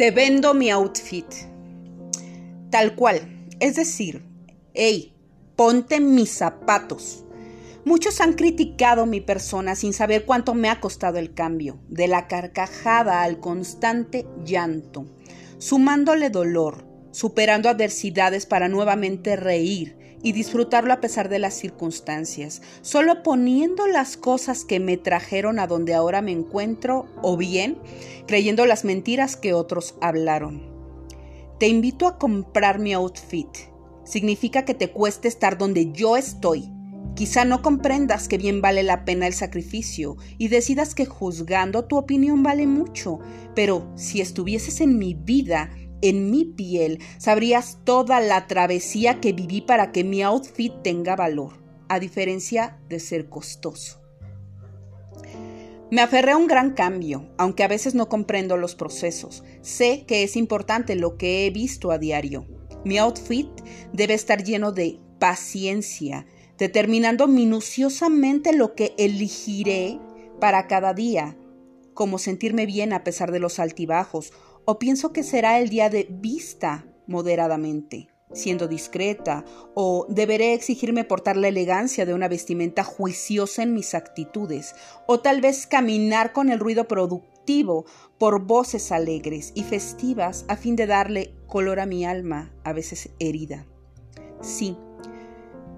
Te vendo mi outfit. Tal cual. Es decir, hey, ponte mis zapatos. Muchos han criticado mi persona sin saber cuánto me ha costado el cambio, de la carcajada al constante llanto, sumándole dolor, superando adversidades para nuevamente reír y disfrutarlo a pesar de las circunstancias, solo poniendo las cosas que me trajeron a donde ahora me encuentro o bien creyendo las mentiras que otros hablaron. Te invito a comprar mi outfit. Significa que te cueste estar donde yo estoy. Quizá no comprendas que bien vale la pena el sacrificio y decidas que juzgando tu opinión vale mucho, pero si estuvieses en mi vida, en mi piel, sabrías toda la travesía que viví para que mi outfit tenga valor, a diferencia de ser costoso. Me aferré a un gran cambio, aunque a veces no comprendo los procesos. Sé que es importante lo que he visto a diario. Mi outfit debe estar lleno de paciencia, determinando minuciosamente lo que elegiré para cada día, como sentirme bien a pesar de los altibajos o pienso que será el día de vista moderadamente, siendo discreta, o deberé exigirme portar la elegancia de una vestimenta juiciosa en mis actitudes, o tal vez caminar con el ruido productivo por voces alegres y festivas a fin de darle color a mi alma, a veces herida. Sí,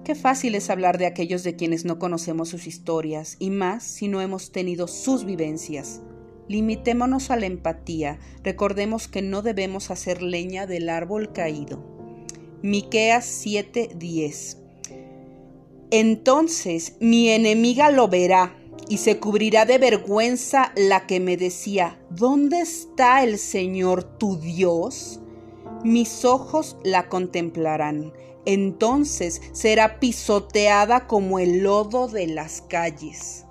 Qué fácil es hablar de aquellos de quienes no conocemos sus historias, y más si no hemos tenido sus vivencias. Limitémonos a la empatía, recordemos que no debemos hacer leña del árbol caído. Miqueas 7:10 Entonces mi enemiga lo verá y se cubrirá de vergüenza la que me decía, ¿dónde está el Señor tu Dios? Mis ojos la contemplarán, entonces será pisoteada como el lodo de las calles.